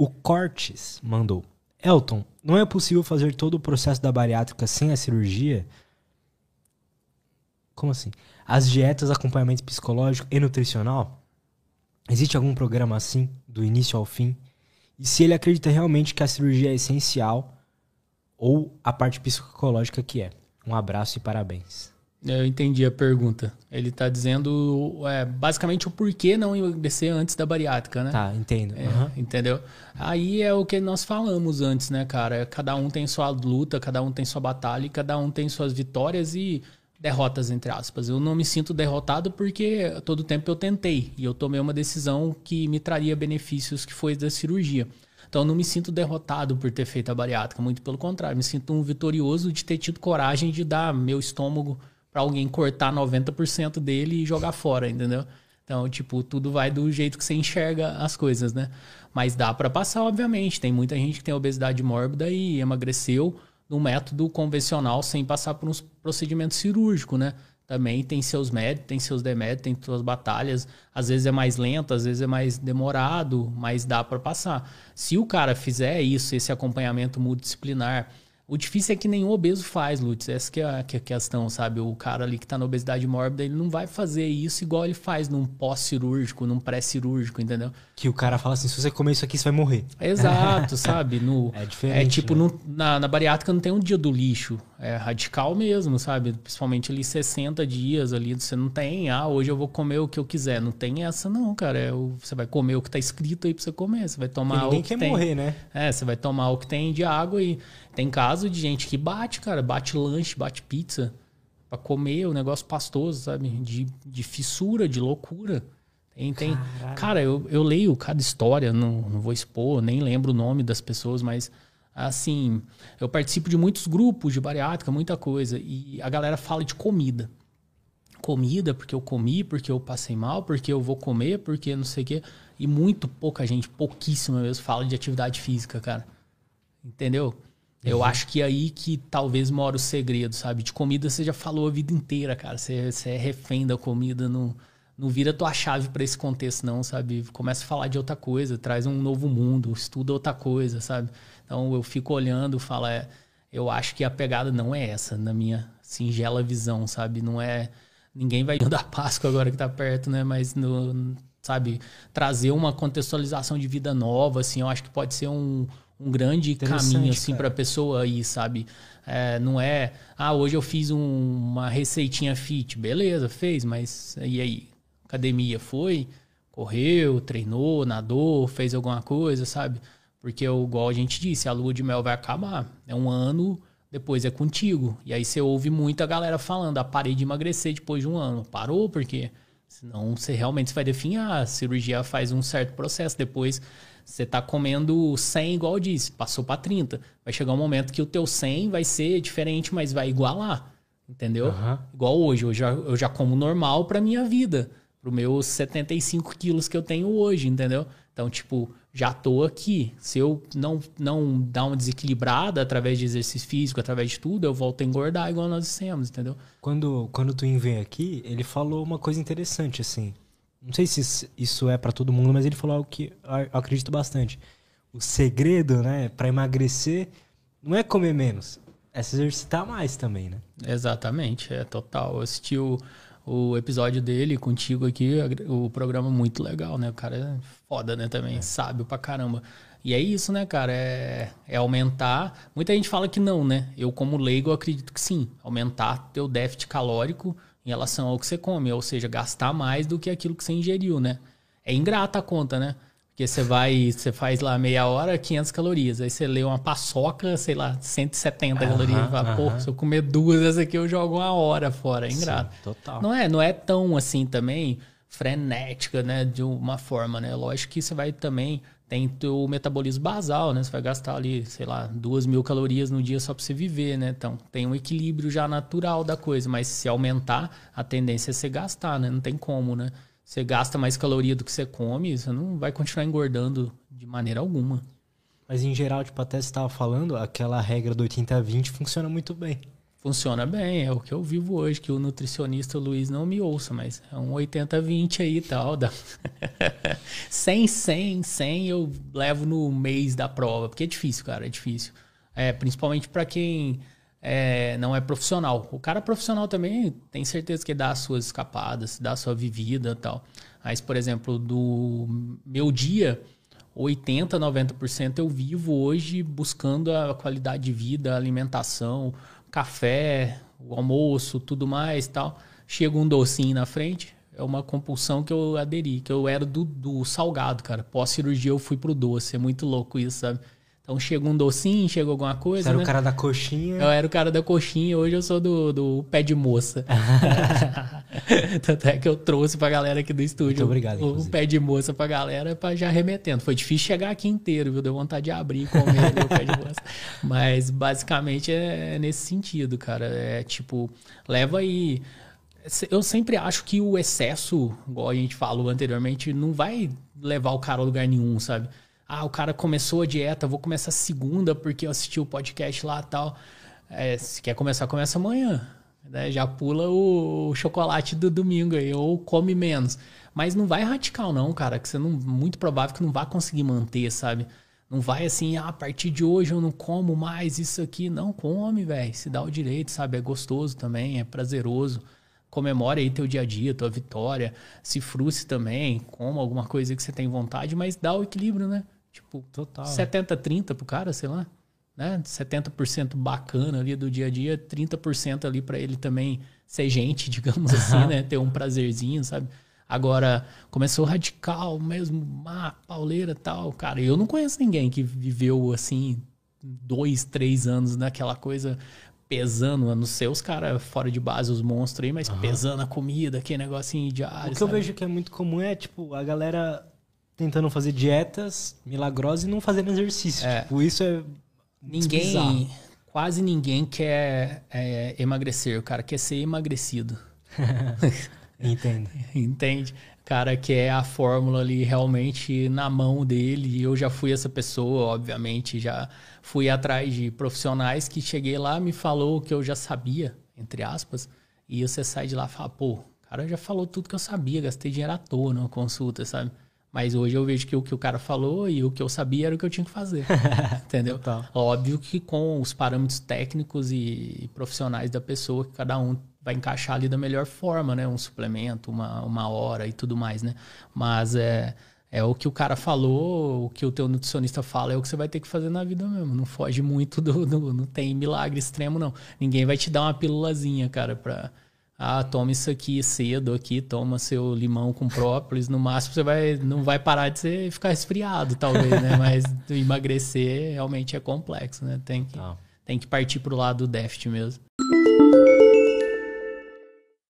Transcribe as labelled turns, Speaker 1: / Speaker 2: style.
Speaker 1: o Cortes mandou. Elton, não é possível fazer todo o processo da bariátrica sem a cirurgia? Como assim? As dietas, acompanhamento psicológico e nutricional? Existe algum programa assim, do início ao fim? E se ele acredita realmente que a cirurgia é essencial ou a parte psicológica que é? Um abraço e parabéns.
Speaker 2: Eu entendi a pergunta. Ele está dizendo é, basicamente o porquê não emagrecer antes da bariátrica, né?
Speaker 1: Tá, entendo.
Speaker 2: É, uhum. Entendeu? Aí é o que nós falamos antes, né, cara? Cada um tem sua luta, cada um tem sua batalha, e cada um tem suas vitórias e derrotas, entre aspas. Eu não me sinto derrotado porque todo tempo eu tentei e eu tomei uma decisão que me traria benefícios, que foi da cirurgia. Então eu não me sinto derrotado por ter feito a bariátrica, muito pelo contrário, me sinto um vitorioso de ter tido coragem de dar meu estômago para alguém cortar 90% dele e jogar fora, entendeu? Então, tipo, tudo vai do jeito que você enxerga as coisas, né? Mas dá para passar, obviamente. Tem muita gente que tem obesidade mórbida e emagreceu no método convencional sem passar por um procedimento cirúrgico, né? Também tem seus méritos, tem seus deméritos, tem suas batalhas. Às vezes é mais lento, às vezes é mais demorado, mas dá para passar. Se o cara fizer isso, esse acompanhamento multidisciplinar, o difícil é que nenhum obeso faz, Lutz. Essa que é, a, que é a questão, sabe? O cara ali que está na obesidade mórbida, ele não vai fazer isso igual ele faz num pós-cirúrgico, num pré-cirúrgico, entendeu?
Speaker 1: Que o cara fala assim, se você comer isso aqui, você vai morrer.
Speaker 2: Exato, sabe? No, é diferente. É tipo, né? no, na, na bariátrica não tem um dia do lixo. É radical mesmo, sabe? Principalmente ali 60 dias ali, você não tem, ah, hoje eu vou comer o que eu quiser. Não tem essa não, cara. É o, você vai comer o que está escrito aí para você comer. Você vai tomar
Speaker 1: o que
Speaker 2: quer
Speaker 1: tem. morrer, né?
Speaker 2: É, você vai tomar o que tem de água e tem caso de gente que bate, cara, bate lanche, bate pizza para comer o negócio pastoso, sabe? De, de fissura, de loucura. Tem, tem. Cara, eu, eu leio cada história, não, não vou expor, nem lembro o nome das pessoas, mas assim, eu participo de muitos grupos de bariátrica, muita coisa, e a galera fala de comida. Comida, porque eu comi, porque eu passei mal, porque eu vou comer, porque não sei o quê. E muito pouca gente, pouquíssima mesmo, fala de atividade física, cara. Entendeu? Eu uhum. acho que é aí que talvez mora o segredo, sabe? De comida você já falou a vida inteira, cara. Você, você é refém da comida, não, não vira tua chave para esse contexto, não, sabe? Começa a falar de outra coisa, traz um novo mundo, estuda outra coisa, sabe? Então eu fico olhando e falo, é, eu acho que a pegada não é essa, na minha singela visão, sabe? Não é. Ninguém vai da Páscoa agora que tá perto, né? Mas no, sabe, trazer uma contextualização de vida nova, assim, eu acho que pode ser um, um grande caminho assim para a pessoa aí, sabe? É, não é, ah, hoje eu fiz um, uma receitinha fit, beleza, fez, mas e aí? Academia foi, correu, treinou, nadou, fez alguma coisa, sabe? Porque igual a gente disse, a lua de mel vai acabar. É um ano, depois é contigo. E aí você ouve muita galera falando, ah, parei de emagrecer depois de um ano. Parou porque senão você realmente vai definir, ah, a cirurgia faz um certo processo, depois você tá comendo 100 igual eu disse, passou para 30. Vai chegar um momento que o teu 100 vai ser diferente, mas vai igualar. Entendeu? Uhum. Igual hoje, eu já, eu já como normal pra minha vida. Pro meus 75 quilos que eu tenho hoje, entendeu? Então, tipo, já tô aqui. Se eu não, não dar uma desequilibrada através de exercício físico, através de tudo, eu volto a engordar igual nós dissemos, entendeu?
Speaker 1: Quando, quando tu vem aqui, ele falou uma coisa interessante, assim. Não sei se isso é para todo mundo, mas ele falou algo que eu acredito bastante. O segredo, né, para emagrecer não é comer menos, é se exercitar mais também, né?
Speaker 2: Exatamente, é total. Eu assisti o, o episódio dele contigo aqui, o programa muito legal, né? O cara é foda, né, também, é. sábio pra caramba. E é isso, né, cara? É, é aumentar. Muita gente fala que não, né? Eu, como leigo, acredito que sim. Aumentar teu déficit calórico em relação ao que você come, ou seja, gastar mais do que aquilo que você ingeriu, né? É ingrata a conta, né? Porque você vai, você faz lá meia hora, 500 calorias. Aí você lê uma paçoca, sei lá, 170 uhum, calorias. E fala, pô, se eu comer duas dessas aqui, eu jogo uma hora fora. É ingrato. Sim, total. Não é, não é tão assim também frenética, né? De uma forma, né? Lógico que você vai também tem o metabolismo basal, né? Você vai gastar ali, sei lá, duas mil calorias no dia só para você viver, né? Então, tem um equilíbrio já natural da coisa, mas se aumentar, a tendência é você gastar, né? Não tem como, né? Você gasta mais caloria do que você come, você não vai continuar engordando de maneira alguma.
Speaker 1: Mas em geral, tipo, até você estava falando, aquela regra do 80-20 funciona muito bem.
Speaker 2: Funciona bem, é o que eu vivo hoje, que o nutricionista Luiz não me ouça, mas é um 80-20 aí e tal. Dá... 100, 100, 100 eu levo no mês da prova, porque é difícil, cara, é difícil. É, principalmente para quem é, não é profissional. O cara profissional também tem certeza que dá as suas escapadas, dá a sua vivida tal. Mas, por exemplo, do meu dia, 80, 90% eu vivo hoje buscando a qualidade de vida, alimentação, café, o almoço, tudo mais tal. Chega um docinho na frente, é uma compulsão que eu aderi, que eu era do, do salgado, cara. Pós-cirurgia eu fui pro doce, é muito louco isso, sabe? Então chega um docinho, chega alguma coisa. Você
Speaker 1: era
Speaker 2: né?
Speaker 1: o cara da coxinha.
Speaker 2: Eu era o cara da coxinha, hoje eu sou do, do pé de moça. Tanto é que eu trouxe pra galera aqui do estúdio.
Speaker 1: Muito obrigado.
Speaker 2: O, pé de moça pra galera pra já remetendo. Foi difícil chegar aqui inteiro, viu? Deu vontade de abrir e comer o pé de moça. Mas basicamente é nesse sentido, cara. É tipo, leva aí. Eu sempre acho que o excesso, igual a gente falou anteriormente, não vai levar o cara a lugar nenhum, sabe? Ah, o cara começou a dieta, vou começar segunda porque eu assisti o podcast lá tal. É, se quer começar, começa amanhã. Né? Já pula o, chocolate do domingo aí, ou come menos. Mas não vai radical, não, cara, que você não. Muito provável que não vai conseguir manter, sabe? Não vai assim, ah, a partir de hoje eu não como mais isso aqui. Não, come, velho. Se dá o direito, sabe? É gostoso também, é prazeroso comemore aí teu dia a dia, tua vitória, se frustre também, coma alguma coisa que você tem vontade, mas dá o equilíbrio, né? Tipo, Total. 70-30 pro cara, sei lá. Né? 70% bacana ali do dia a dia, 30% ali para ele também ser gente, digamos assim, né? Ter um prazerzinho, sabe? Agora, começou radical mesmo, má, pauleira tal. Cara, eu não conheço ninguém que viveu assim, dois, três anos naquela coisa pesando, a não ser os caras fora de base, os monstros aí, mas uhum. pesando a comida, aquele negocinho diário.
Speaker 1: O que
Speaker 2: sabe?
Speaker 1: eu vejo que é muito comum é, tipo, a galera tentando fazer dietas milagrosas e não fazendo exercício. É. Tipo, isso é.
Speaker 2: Ninguém. Quase ninguém quer é, emagrecer. O cara quer ser emagrecido.
Speaker 1: Entendo.
Speaker 2: Entende? O cara quer a fórmula ali realmente na mão dele. Eu já fui essa pessoa, obviamente. Já fui atrás de profissionais que cheguei lá, me falou o que eu já sabia, entre aspas. E você sai de lá e fala, pô, o cara já falou tudo que eu sabia, gastei dinheiro à toa numa consulta, sabe? Mas hoje eu vejo que o que o cara falou e o que eu sabia era o que eu tinha que fazer. entendeu? Total. Óbvio que com os parâmetros técnicos e profissionais da pessoa, que cada um vai encaixar ali da melhor forma, né? Um suplemento, uma, uma hora e tudo mais, né? Mas é, é o que o cara falou, o que o teu nutricionista fala, é o que você vai ter que fazer na vida mesmo. Não foge muito do. do não tem milagre extremo, não. Ninguém vai te dar uma pílulazinha, cara, pra ah, toma isso aqui cedo aqui, toma seu limão com própolis, no máximo você vai não vai parar de ser, ficar esfriado, talvez, né? Mas emagrecer realmente é complexo, né? Tem que, tem que partir pro lado do déficit mesmo.